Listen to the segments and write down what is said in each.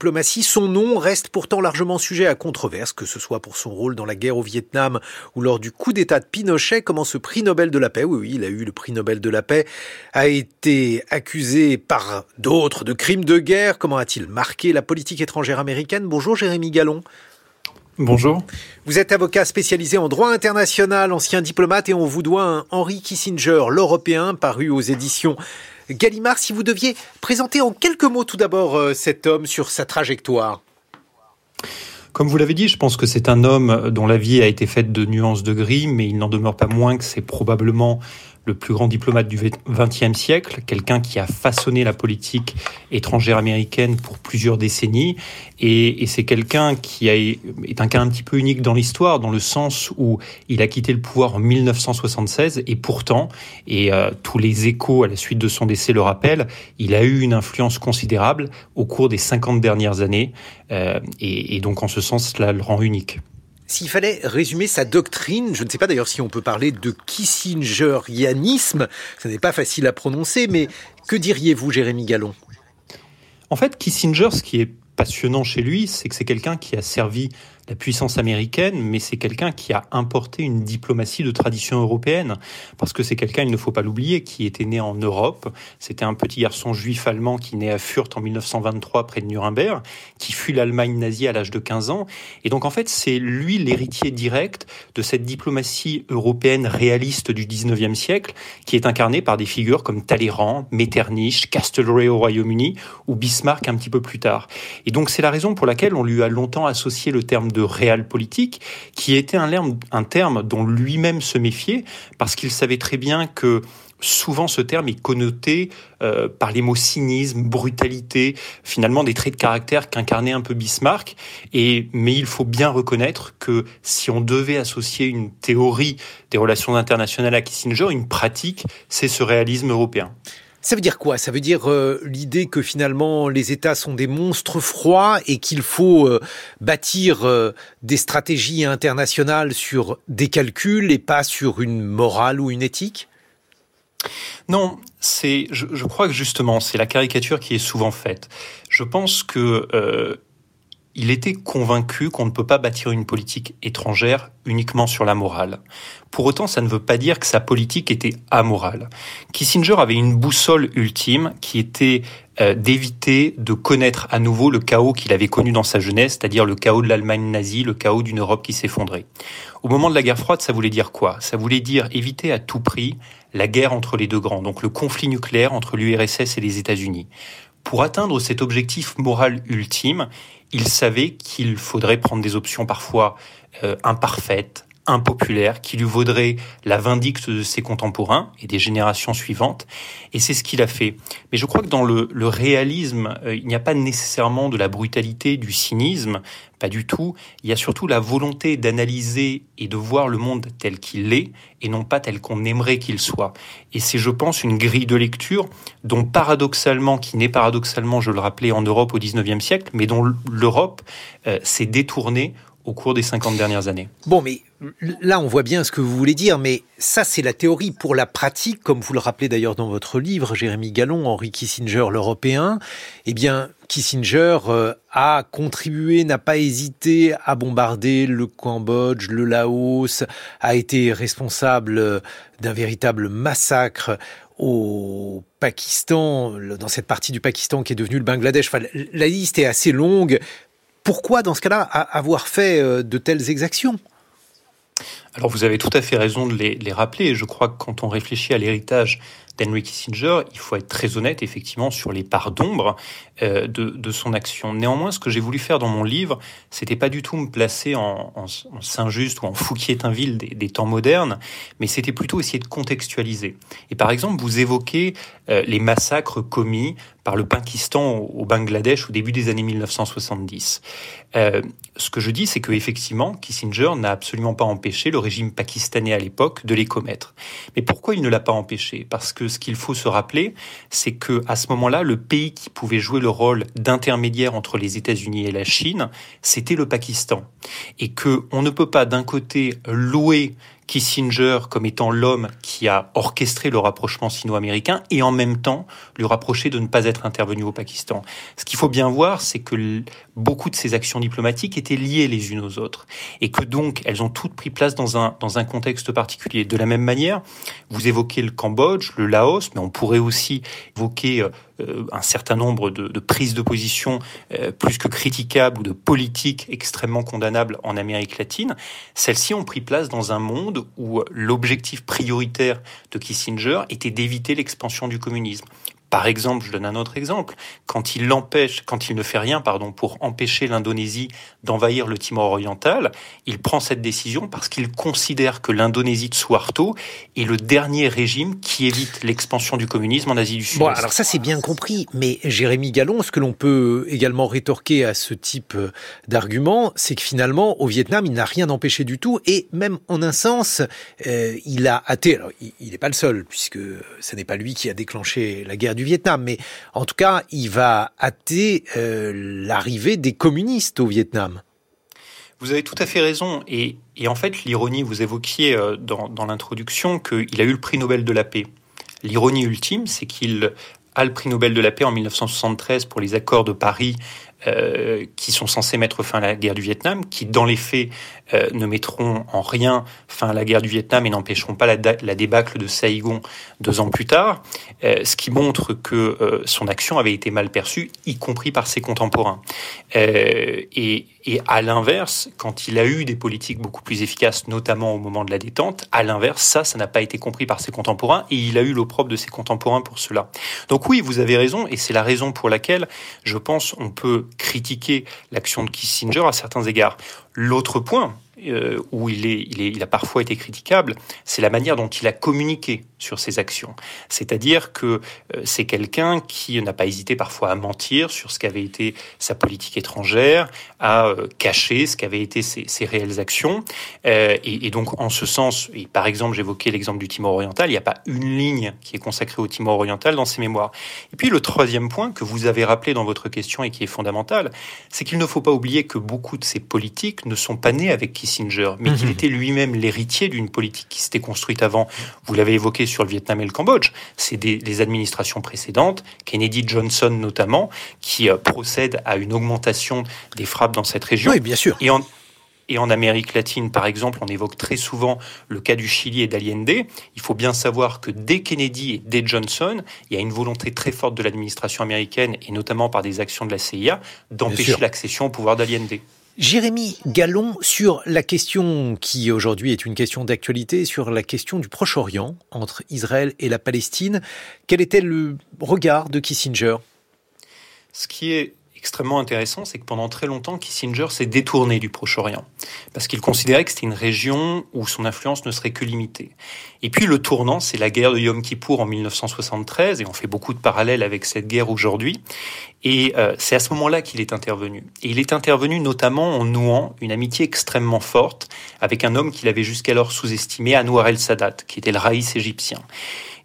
diplomatie, son nom reste pourtant largement sujet à controverse, que ce soit pour son rôle dans la guerre au Vietnam ou lors du coup d'État de Pinochet, comment ce prix Nobel de la paix, oui, oui, il a eu le prix Nobel de la paix, a été accusé par d'autres de crimes de guerre, comment a-t-il marqué la politique étrangère américaine? Bonjour Jérémy Gallon. Bonjour. Vous êtes avocat spécialisé en droit international, ancien diplomate, et on vous doit un Henry Kissinger, l'Européen, paru aux éditions Gallimard. Si vous deviez présenter en quelques mots tout d'abord euh, cet homme sur sa trajectoire. Comme vous l'avez dit, je pense que c'est un homme dont la vie a été faite de nuances de gris, mais il n'en demeure pas moins que c'est probablement le plus grand diplomate du XXe siècle, quelqu'un qui a façonné la politique étrangère américaine pour plusieurs décennies, et, c'est quelqu'un qui est un cas un petit peu unique dans l'histoire, dans le sens où il a quitté le pouvoir en 1976, et pourtant, et euh, tous les échos à la suite de son décès le rappellent, il a eu une influence considérable au cours des 50 dernières années, euh, et donc en ce sens, cela le rend unique. S'il fallait résumer sa doctrine, je ne sais pas d'ailleurs si on peut parler de Kissingerianisme, ce n'est pas facile à prononcer, mais que diriez-vous, Jérémy Gallon? En fait, Kissinger, ce qui est passionnant chez lui, c'est que c'est quelqu'un qui a servi la puissance américaine, mais c'est quelqu'un qui a importé une diplomatie de tradition européenne, parce que c'est quelqu'un, il ne faut pas l'oublier, qui était né en Europe. C'était un petit garçon juif allemand qui naît à Fürth en 1923 près de Nuremberg, qui fuit l'Allemagne nazie à l'âge de 15 ans. Et donc en fait, c'est lui l'héritier direct de cette diplomatie européenne réaliste du 19e siècle, qui est incarnée par des figures comme Talleyrand, Metternich, Castlereagh au Royaume-Uni ou Bismarck un petit peu plus tard. Et donc c'est la raison pour laquelle on lui a longtemps associé le terme de réel politique, qui était un, un terme dont lui-même se méfiait, parce qu'il savait très bien que souvent ce terme est connoté euh, par les mots cynisme, brutalité, finalement des traits de caractère qu'incarnait un peu Bismarck. Et mais il faut bien reconnaître que si on devait associer une théorie des relations internationales à Kissinger, une pratique, c'est ce réalisme européen. Ça veut dire quoi? Ça veut dire euh, l'idée que finalement les États sont des monstres froids et qu'il faut euh, bâtir euh, des stratégies internationales sur des calculs et pas sur une morale ou une éthique? Non, c'est. Je, je, crois que justement c'est la caricature qui est souvent faite. Je pense que il était convaincu qu'on ne peut pas bâtir une politique étrangère uniquement sur la morale. Pour autant, ça ne veut pas dire que sa politique était amorale. Kissinger avait une boussole ultime qui était euh, d'éviter de connaître à nouveau le chaos qu'il avait connu dans sa jeunesse, c'est-à-dire le chaos de l'Allemagne nazie, le chaos d'une Europe qui s'effondrait. Au moment de la guerre froide, ça voulait dire quoi? Ça voulait dire éviter à tout prix la guerre entre les deux grands, donc le conflit nucléaire entre l'URSS et les États-Unis. Pour atteindre cet objectif moral ultime, il savait qu'il faudrait prendre des options parfois euh, imparfaites, impopulaires, qui lui vaudraient la vindicte de ses contemporains et des générations suivantes. Et c'est ce qu'il a fait. Mais je crois que dans le, réalisme, euh, il n'y a pas nécessairement de la brutalité, du cynisme, pas du tout. Il y a surtout la volonté d'analyser et de voir le monde tel qu'il est et non pas tel qu'on aimerait qu'il soit. Et c'est, je pense, une grille de lecture dont paradoxalement, qui n'est paradoxalement, je le rappelais, en Europe au XIXe siècle, mais dont l'Europe euh, s'est détournée au cours des 50 dernières années. Bon, mais là, on voit bien ce que vous voulez dire, mais ça, c'est la théorie. Pour la pratique, comme vous le rappelez d'ailleurs dans votre livre, Jérémy Gallon, Henri Kissinger, l'Européen, eh bien, Kissinger euh, a contribué, n'a pas hésité à bombarder le Cambodge, le Laos, a été responsable euh, d'un véritable massacre au Pakistan, dans cette partie du Pakistan qui est devenue le Bangladesh. Enfin, la liste est assez longue. Pourquoi, dans ce cas-là, avoir fait euh, de telles exactions? Alors vous avez tout à fait raison de les, les rappeler. Je crois que quand on réfléchit à l'héritage d'Henry Kissinger, il faut être très honnête effectivement sur les parts d'ombre euh, de, de, son action. Néanmoins, ce que j'ai voulu faire dans mon livre, c'était pas du tout me placer en, Saint-Just ou en Fouquier-Tinville des, des, temps modernes, mais c'était plutôt essayer de contextualiser. Et par exemple, vous évoquez euh, les massacres commis par le Pakistan au, Bangladesh au début des années 1970. Euh, ce que je dis, c'est que effectivement, Kissinger n'a absolument pas empêché le régime pakistanais à l'époque de les commettre. Mais pourquoi il ne l'a pas empêché? Parce que ce qu'il faut se rappeler, c'est que à ce moment-là, le pays qui pouvait jouer le rôle d'intermédiaire entre les États-Unis et la Chine, c'était le Pakistan, et que on ne peut pas d'un côté louer Kissinger comme étant l'homme qui a orchestré le rapprochement sino-américain et en même temps lui rapprocher de ne pas être intervenu au Pakistan. Ce qu'il faut bien voir, c'est que beaucoup de ces actions diplomatiques étaient liées les unes aux autres et que donc elles ont toutes pris place dans un, dans un contexte particulier. De la même manière, vous évoquez le Cambodge, le Laos, mais on pourrait aussi évoquer euh, un certain nombre de, de prises de position euh, plus que critiquables ou de politiques extrêmement condamnables en Amérique latine, celles-ci ont pris place dans un monde où l'objectif prioritaire de Kissinger était d'éviter l'expansion du communisme. Par exemple, je donne un autre exemple, quand il l'empêche, quand il ne fait rien, pardon, pour empêcher l'Indonésie d'envahir le Timor oriental, il prend cette décision parce qu'il considère que l'Indonésie de Suharto est le dernier régime qui évite l'expansion du communisme en Asie du Sud. Bon, alors ça c'est bien compris, mais Jérémy Gallon, ce que l'on peut également rétorquer à ce type d'argument, c'est que finalement, au Vietnam, il n'a rien empêché du tout, et même en un sens, euh, il a hâté. Alors, il n'est pas le seul, puisque ce n'est pas lui qui a déclenché la guerre du Vietnam, mais en tout cas, il va hâter euh, l'arrivée des communistes au Vietnam. Vous avez tout à fait raison. Et, en fait, l'ironie, vous évoquiez euh, dans, dans l'introduction qu'il a eu le prix Nobel de la paix. L'ironie ultime, c'est qu'il a le prix Nobel de la paix en 1973 pour les accords de Paris euh, qui sont censés mettre fin à la guerre du Vietnam, qui dans les faits euh, ne mettront en rien fin à la guerre du Vietnam et n'empêcheront pas la, débâcle de Saïgon deux ans plus tard, euh, ce qui montre que son action avait été mal perçue, y compris par ses contemporains. Et à l'inverse, quand il a eu des politiques beaucoup plus efficaces, notamment au moment de la détente, à l'inverse, ça, ça n'a pas été compris par ses contemporains et il a eu l'opprobre de ses contemporains pour cela. Donc oui, vous avez raison et c'est la raison pour laquelle je pense on peut critiquer l'action de Kissinger à certains égards. L'autre point, euh, où il, est, il, a parfois été critiquable, c'est la manière dont il a communiqué sur ses actions. C'est-à-dire que euh, c'est quelqu'un qui n'a pas hésité parfois à mentir sur ce qu'avait été sa politique étrangère, à euh, cacher ce qu'avaient été ses, réelles actions. Et, donc, en ce sens, et par exemple, j'évoquais l'exemple du Timor oriental, il n'y a pas une ligne qui est consacrée au Timor oriental dans ses mémoires. Et puis, le troisième point que vous avez rappelé dans votre question et qui est fondamental, c'est qu'il ne faut pas oublier que beaucoup de ces politiques ne sont pas nées avec Kissinger, mais mmh. qu'il était lui-même l'héritier d'une politique qui s'était construite avant. Vous l'avez évoqué sur le Vietnam et le Cambodge. C'est des, administrations précédentes, Kennedy Johnson notamment, qui euh, procèdent à une augmentation des frappes dans cette région. Oui, bien sûr. Et en, et en Amérique latine, par exemple, on évoque très souvent le cas du Chili et d'Allende. Il faut bien savoir que dès Kennedy et dès Johnson, il y a une volonté très forte de l'administration américaine, et notamment par des actions de la CIA, d'empêcher l'accession au pouvoir d'Allende. Jérémy Gallon, sur la question qui aujourd'hui est une question d'actualité, sur la question du Proche-Orient entre Israël et la Palestine, quel était le regard de Kissinger? Extrêmement intéressant, c'est que pendant très longtemps, Kissinger s'est détourné du Proche-Orient, parce qu'il considérait que c'était une région où son influence ne serait que limitée. Et puis le tournant, c'est la guerre de Yom Kippour en 1973, et on fait beaucoup de parallèles avec cette guerre aujourd'hui. Et euh, c'est à ce moment-là qu'il est intervenu. Et il est intervenu notamment en nouant une amitié extrêmement forte avec un homme qu'il avait jusqu'alors sous-estimé, Anwar el-Sadat, qui était le raïs égyptien.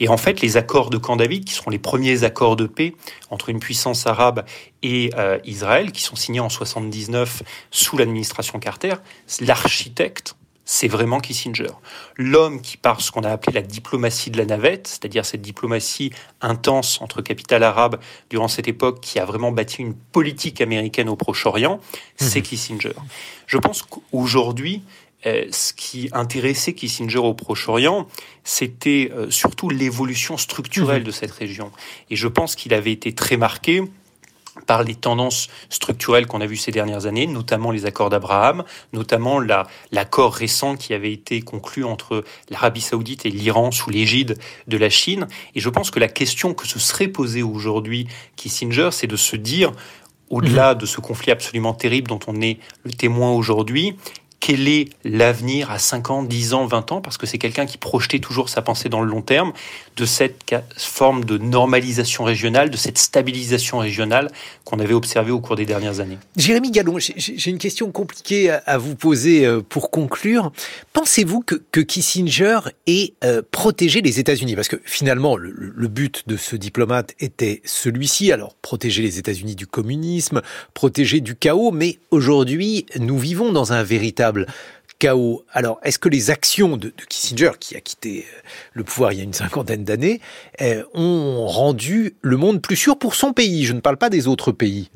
Et en fait, les accords de Camp David, qui seront les premiers accords de paix entre une puissance arabe et euh, Israël, qui sont signés en 79 sous l'administration Carter, l'architecte c'est vraiment Kissinger. L'homme qui, par ce qu'on a appelé la diplomatie de la navette, c'est-à-dire cette diplomatie intense entre capitales arabes durant cette époque qui a vraiment bâti une politique américaine au Proche-Orient, c'est mmh. Kissinger. Je pense qu'aujourd'hui, euh, ce qui intéressait Kissinger au Proche-Orient, c'était euh, surtout l'évolution structurelle mmh. de cette région. Et je pense qu'il avait été très marqué par les tendances structurelles qu'on a vues ces dernières années, notamment les accords d'Abraham, notamment l'accord récent qui avait été conclu entre l'Arabie saoudite et l'Iran sous l'égide de la Chine. Et je pense que la question que se serait posée aujourd'hui Kissinger, c'est de se dire, au-delà mmh. de ce conflit absolument terrible dont on est le témoin aujourd'hui, quel est l'avenir à 5 ans, 10 ans, 20 ans, parce que c'est quelqu'un qui projetait toujours sa pensée dans le long terme, de cette forme de normalisation régionale, de cette stabilisation régionale qu'on avait observée au cours des dernières années. Jérémy Gallon, j'ai une question compliquée à vous poser euh, pour conclure. Pensez-vous que, Kissinger ait euh, protégé les États-Unis? Parce que finalement, le, le, but de ce diplomate était celui-ci, alors protéger les États-Unis du communisme, protéger du chaos, mais aujourd'hui, nous vivons dans un véritable chaos. Alors, est-ce que les actions de, Kissinger, qui a quitté euh, le pouvoir il y a une cinquantaine d'années, euh, ont rendu le monde plus sûr pour son pays? Je ne parle pas des autres pays.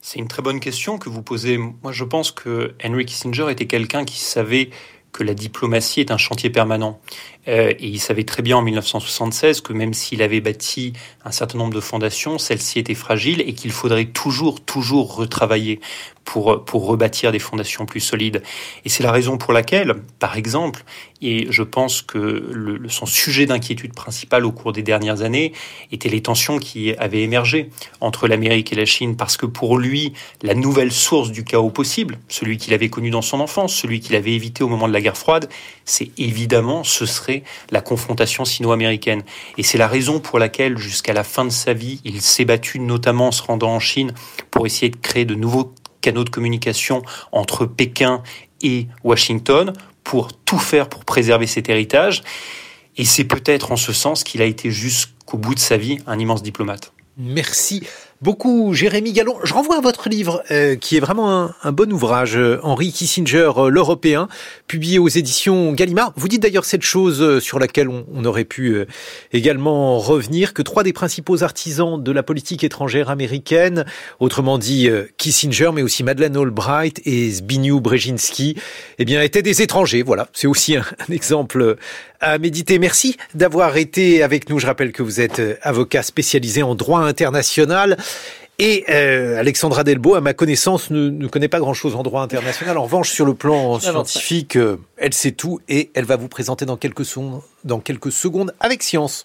C'est une très bonne question que vous posez. Moi, je pense que Henry Kissinger était quelqu'un qui savait que la diplomatie est un chantier permanent. Euh, et il savait très bien en 1976 que même s'il avait bâti un certain nombre de fondations, celles-ci étaient fragiles et qu'il faudrait toujours, toujours retravailler pour, pour rebâtir des fondations plus solides. Et c'est la raison pour laquelle, par exemple, et je pense que son sujet d'inquiétude principal au cours des dernières années était les tensions qui avaient émergé entre l'Amérique et la Chine, parce que pour lui, la nouvelle source du chaos possible, celui qu'il avait connu dans son enfance, celui qu'il avait évité au moment de la guerre froide, c'est évidemment, ce serait la confrontation sino-américaine. Et c'est la raison pour laquelle, jusqu'à la fin de sa vie, il s'est battu notamment en se rendant en Chine pour essayer de créer de nouveaux canaux de communication entre Pékin et Washington pour tout faire pour préserver cet héritage. Et c'est peut-être en ce sens qu'il a été jusqu'au bout de sa vie un immense diplomate. Merci beaucoup, Jérémy Gallon. Je renvoie à votre livre, euh, qui est vraiment un, bon ouvrage, euh, Henri Kissinger, euh, l'Européen, publié aux éditions Gallimard. Vous dites d'ailleurs cette chose sur laquelle on, aurait pu également revenir, que trois des principaux artisans de la politique étrangère américaine, autrement dit Kissinger, mais aussi Madeleine Albright et Zbigniew Brzezinski, eh bien, étaient des étrangers. Voilà, c'est aussi un, un exemple à méditer. Merci d'avoir été avec nous. Je rappelle que vous êtes avocat spécialisé en droit international. Et euh, Alexandra Delbo, à ma connaissance, ne, connaît pas grand-chose en droit international. En revanche, sur le plan scientifique, euh, elle sait tout et elle va vous présenter dans quelques, dans quelques secondes avec Science.